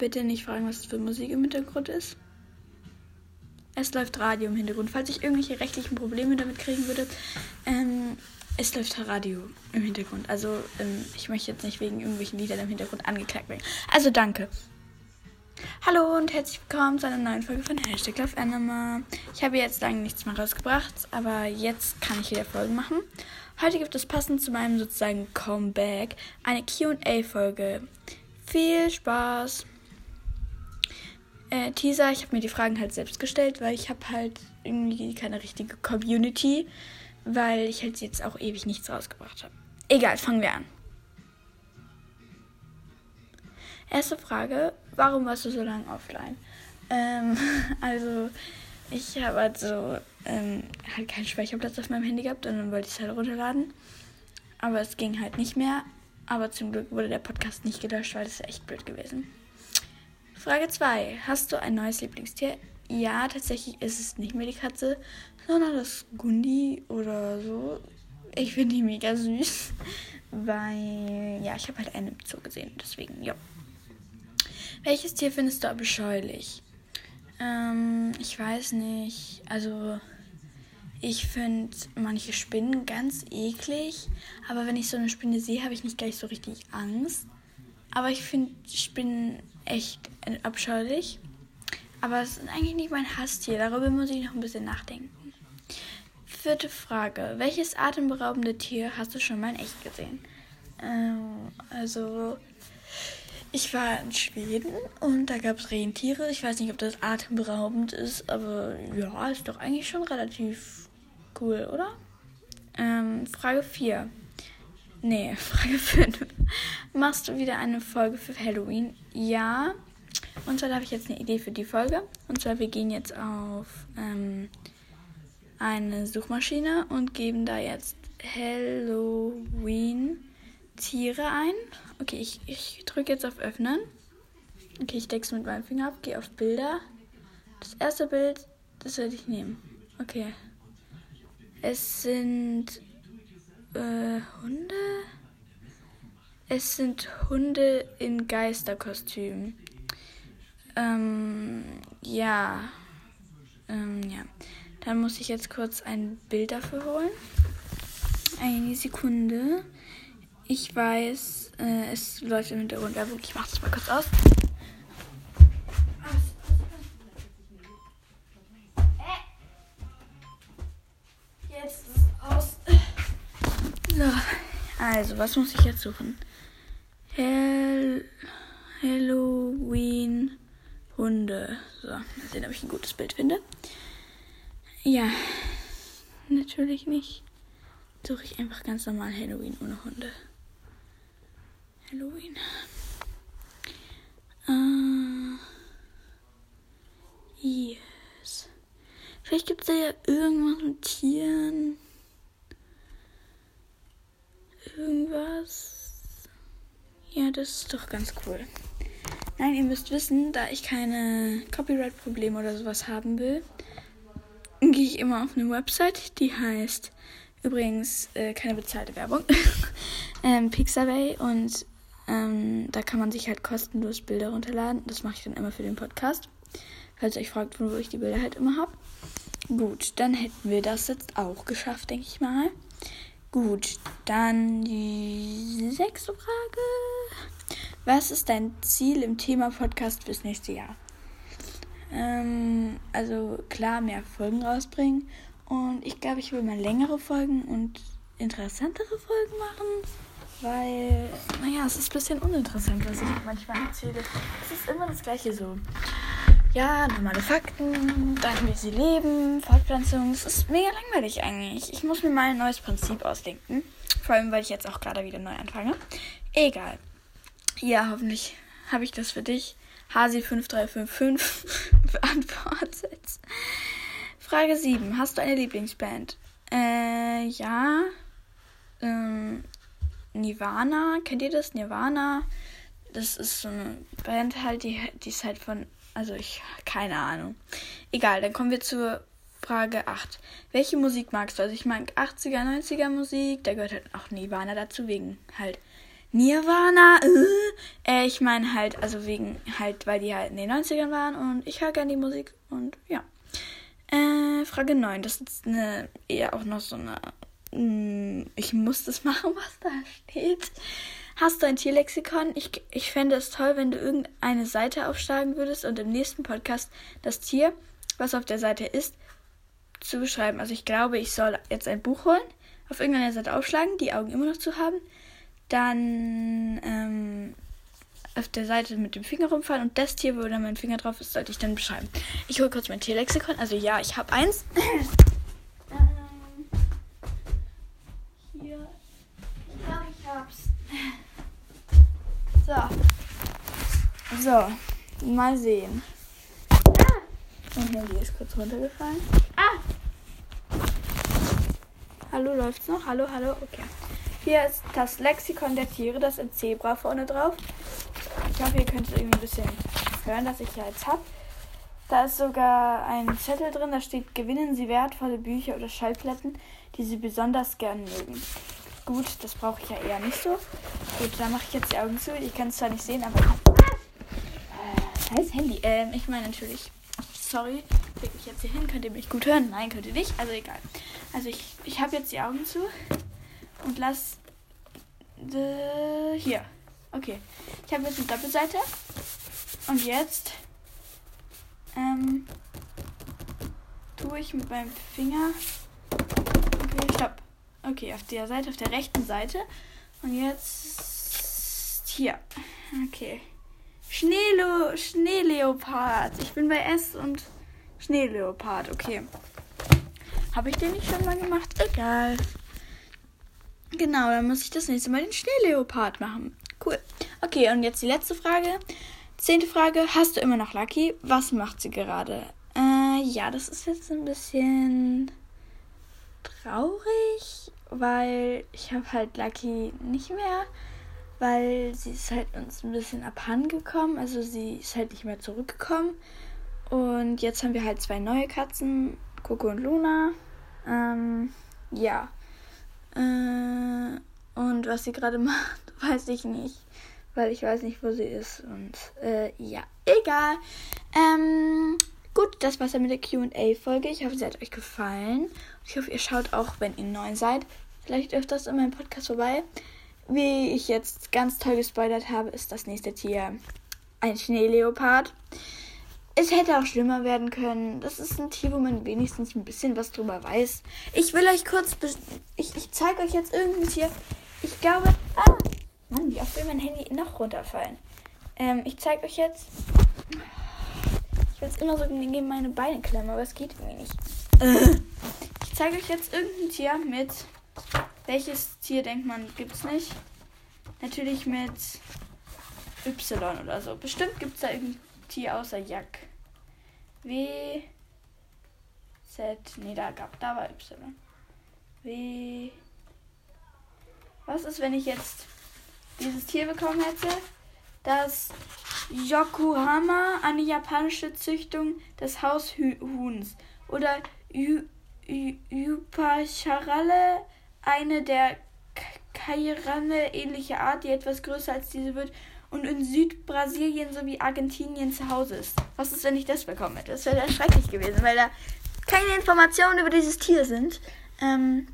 Bitte nicht fragen, was das für Musik im Hintergrund ist. Es läuft Radio im Hintergrund. Falls ich irgendwelche rechtlichen Probleme damit kriegen würde, ähm, es läuft Radio im Hintergrund. Also ähm, ich möchte jetzt nicht wegen irgendwelchen Liedern im Hintergrund angeklagt werden. Also danke. Hallo und herzlich willkommen zu einer neuen Folge von Hashtag Love Anima. Ich habe jetzt lange nichts mehr rausgebracht, aber jetzt kann ich wieder Folgen machen. Heute gibt es passend zu meinem sozusagen Comeback eine QA-Folge. Viel Spaß! Äh, Teaser, ich habe mir die Fragen halt selbst gestellt, weil ich habe halt irgendwie keine richtige Community, weil ich halt jetzt auch ewig nichts rausgebracht habe. Egal, fangen wir an. Erste Frage, warum warst du so lange offline? Ähm, also, ich habe halt so ähm, halt keinen Speicherplatz auf meinem Handy gehabt und dann wollte ich es halt runterladen. Aber es ging halt nicht mehr. Aber zum Glück wurde der Podcast nicht gelöscht, weil das ist echt blöd gewesen. Frage 2. Hast du ein neues Lieblingstier? Ja, tatsächlich ist es nicht mehr die Katze, sondern das Gundi oder so. Ich finde die mega süß, weil, ja, ich habe halt einen im Zoo gesehen, deswegen, ja. Welches Tier findest du abscheulich? Ähm, ich weiß nicht. Also, ich finde manche Spinnen ganz eklig, aber wenn ich so eine Spinne sehe, habe ich nicht gleich so richtig Angst. Aber ich finde Spinnen echt abscheulich. Aber es ist eigentlich nicht mein Hasstier. Darüber muss ich noch ein bisschen nachdenken. Vierte Frage. Welches atemberaubende Tier hast du schon mal in echt gesehen? Ähm, also, ich war in Schweden und da gab es Rentiere. Ich weiß nicht, ob das atemberaubend ist, aber ja, ist doch eigentlich schon relativ cool, oder? Ähm, Frage 4. Nee, Frage 5. Machst du wieder eine Folge für Halloween? Ja. Und zwar habe ich jetzt eine Idee für die Folge. Und zwar, wir gehen jetzt auf ähm, eine Suchmaschine und geben da jetzt Halloween Tiere ein. Okay, ich, ich drücke jetzt auf Öffnen. Okay, ich decke es mit meinem Finger ab, gehe auf Bilder. Das erste Bild, das werde ich nehmen. Okay. Es sind äh, Hunde? Es sind Hunde in Geisterkostümen. Ähm, ja. Ähm, ja. Dann muss ich jetzt kurz ein Bild dafür holen. Eine Sekunde. Ich weiß, äh, es läuft im Hintergrund Werbung. Ich mach das mal kurz aus. So, also, was muss ich jetzt suchen? Hell Halloween Hunde. So, mal sehen, ob ich ein gutes Bild finde. Ja, natürlich nicht. Suche ich einfach ganz normal Halloween ohne Hunde. Halloween. Uh, yes. Vielleicht gibt es da ja irgendwas mit Tieren. Irgendwas. Ja, das ist doch ganz cool. Nein, ihr müsst wissen, da ich keine Copyright-Probleme oder sowas haben will, gehe ich immer auf eine Website, die heißt übrigens äh, keine bezahlte Werbung, ähm, Pixabay und ähm, da kann man sich halt kostenlos Bilder runterladen. Das mache ich dann immer für den Podcast. Falls ihr euch fragt, wo ich die Bilder halt immer habe. Gut, dann hätten wir das jetzt auch geschafft, denke ich mal. Gut, dann die sechste Frage. Was ist dein Ziel im Thema Podcast fürs nächste Jahr? Ähm, also klar, mehr Folgen rausbringen. Und ich glaube, ich will mal längere Folgen und interessantere Folgen machen. Weil, naja, es ist ein bisschen uninteressant, was ich manchmal erzähle. Es ist immer das Gleiche so. Ja, normale Fakten, dann wie sie leben, Fortpflanzung. Es ist mega langweilig eigentlich. Ich muss mir mal ein neues Prinzip ausdenken. Vor allem, weil ich jetzt auch gerade wieder neu anfange. Egal. Ja, hoffentlich habe ich das für dich. Hasi5355 beantwortet. Frage 7. Hast du eine Lieblingsband? Äh, ja. Ähm, Nirvana, kennt ihr das? Nirvana. Das ist so eine Band halt, die, die ist halt von, also ich, keine Ahnung. Egal, dann kommen wir zur Frage 8. Welche Musik magst du? Also ich mag 80er, 90er Musik, da gehört halt auch Nirvana dazu, wegen halt Nirvana, äh, ich meine halt, also wegen halt, weil die halt in den 90ern waren und ich höre gerne die Musik und ja. Äh, Frage 9, das ist eine, eher auch noch so eine, mh, hm, ich muss das machen, was da steht. Hast du ein Tierlexikon? Ich, ich fände es toll, wenn du irgendeine Seite aufschlagen würdest und im nächsten Podcast das Tier, was auf der Seite ist, zu beschreiben. Also ich glaube, ich soll jetzt ein Buch holen, auf irgendeiner Seite aufschlagen, die Augen immer noch zu haben, dann ähm, auf der Seite mit dem Finger rumfallen und das Tier, wo dann mein Finger drauf ist, sollte ich dann beschreiben. Ich hole kurz mein Tierlexikon. Also ja, ich habe eins. ähm, hier. Ich glaube, ich hab's. So. So. Mal sehen. Ah! Mein Handy ist kurz runtergefallen. Ah! Hallo, läuft's noch? Hallo, hallo, okay. Hier ist das Lexikon der Tiere, das ist Zebra vorne drauf. Ich hoffe, ihr könnt irgendwie ein bisschen hören, dass ich ja jetzt habe. Da ist sogar ein Zettel drin, da steht, gewinnen Sie wertvolle Bücher oder Schallplatten, die Sie besonders gern mögen. Gut, das brauche ich ja eher nicht so. Gut, dann mache ich jetzt die Augen zu. Ich kann es zwar nicht sehen, aber. Ah! Scheiß Handy. Ähm, ich meine natürlich. Sorry, leg mich jetzt hier hin. Könnt ihr mich gut hören? Nein, könnt ihr nicht. Also egal. Also ich, ich habe jetzt die Augen zu und lass. Äh, hier. Okay. Ich habe jetzt eine Doppelseite. Und jetzt ähm, tue ich mit meinem Finger. Okay, stopp. Okay, auf der Seite, auf der rechten Seite. Und jetzt hier. Okay. Schneelo Schneeleopard. Ich bin bei S und Schneeleopard. Okay. Habe ich den nicht schon mal gemacht? Egal. Genau, dann muss ich das nächste Mal den Schneeleopard machen. Cool. Okay, und jetzt die letzte Frage. Zehnte Frage. Hast du immer noch Lucky? Was macht sie gerade? Äh, ja, das ist jetzt ein bisschen traurig, weil ich habe halt Lucky nicht mehr, weil sie ist halt uns ein bisschen abhandengekommen. Also sie ist halt nicht mehr zurückgekommen. Und jetzt haben wir halt zwei neue Katzen, Coco und Luna. Ähm, ja. Äh, und was sie gerade macht, weiß ich nicht. Weil ich weiß nicht, wo sie ist. Und äh, ja, egal. Ähm, gut, das war's dann mit der QA-Folge. Ich hoffe, sie hat euch gefallen. Ich hoffe, ihr schaut auch, wenn ihr neu seid, vielleicht öfters in meinem Podcast vorbei. Wie ich jetzt ganz toll gespoilert habe, ist das nächste Tier ein Schneeleopard. Es hätte auch schlimmer werden können. Das ist ein Tier, wo man wenigstens ein bisschen was drüber weiß. Ich will euch kurz. Ich, ich zeige euch jetzt irgendein Tier. Ich glaube. Ah! Mann, wie oft will mein Handy noch runterfallen? Ähm, ich zeige euch jetzt. Ich will es immer so gegen meine Beine klemmen, aber es geht irgendwie nicht. Zeige euch jetzt irgendein Tier mit. Welches Tier denkt man, gibt es nicht? Natürlich mit Y oder so. Bestimmt gibt es da irgendein Tier außer Jack. W. Z. Nee, da gab. Da war Y. W. Was ist, wenn ich jetzt dieses Tier bekommen hätte? Das Yokohama, eine japanische Züchtung des Haushuhns. Oder Yupacharale, eine der Kairane ähnliche Art, die etwas größer als diese wird und in Südbrasilien sowie Argentinien zu Hause ist. Was ist, wenn ich das bekommen hätte? Das wäre schrecklich gewesen, weil da keine Informationen über dieses Tier sind. Ähm,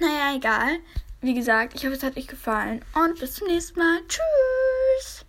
naja, egal. Wie gesagt, ich hoffe, es hat euch gefallen und bis zum nächsten Mal. Tschüss!